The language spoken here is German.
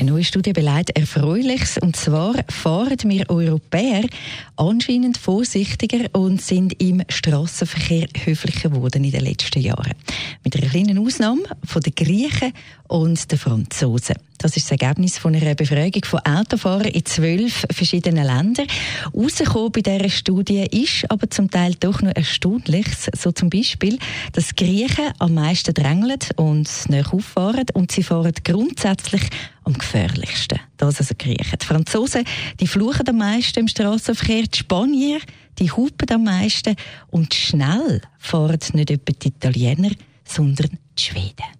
eine neue Studie beleidigt Erfreuliches. Und zwar fahren wir Europäer anscheinend vorsichtiger und sind im Straßenverkehr höflicher geworden in den letzten Jahren. Mit einer kleinen Ausnahme von den Griechen und den Franzosen. Das ist das Ergebnis von einer Befragung von Autofahrern in zwölf verschiedenen Ländern. Rausgekommen bei dieser Studie ist aber zum Teil doch noch erstaunlich. So zum Beispiel, dass Griechen am meisten drängeln und näher auffahren und sie fahren grundsätzlich am gefährlichsten. Das also Griechen. Die Franzosen, die fluchen am meisten im Straßenverkehr. Die Spanier, die hupen am meisten. Und schnell fahren nicht etwa die Italiener, sondern die Schweden.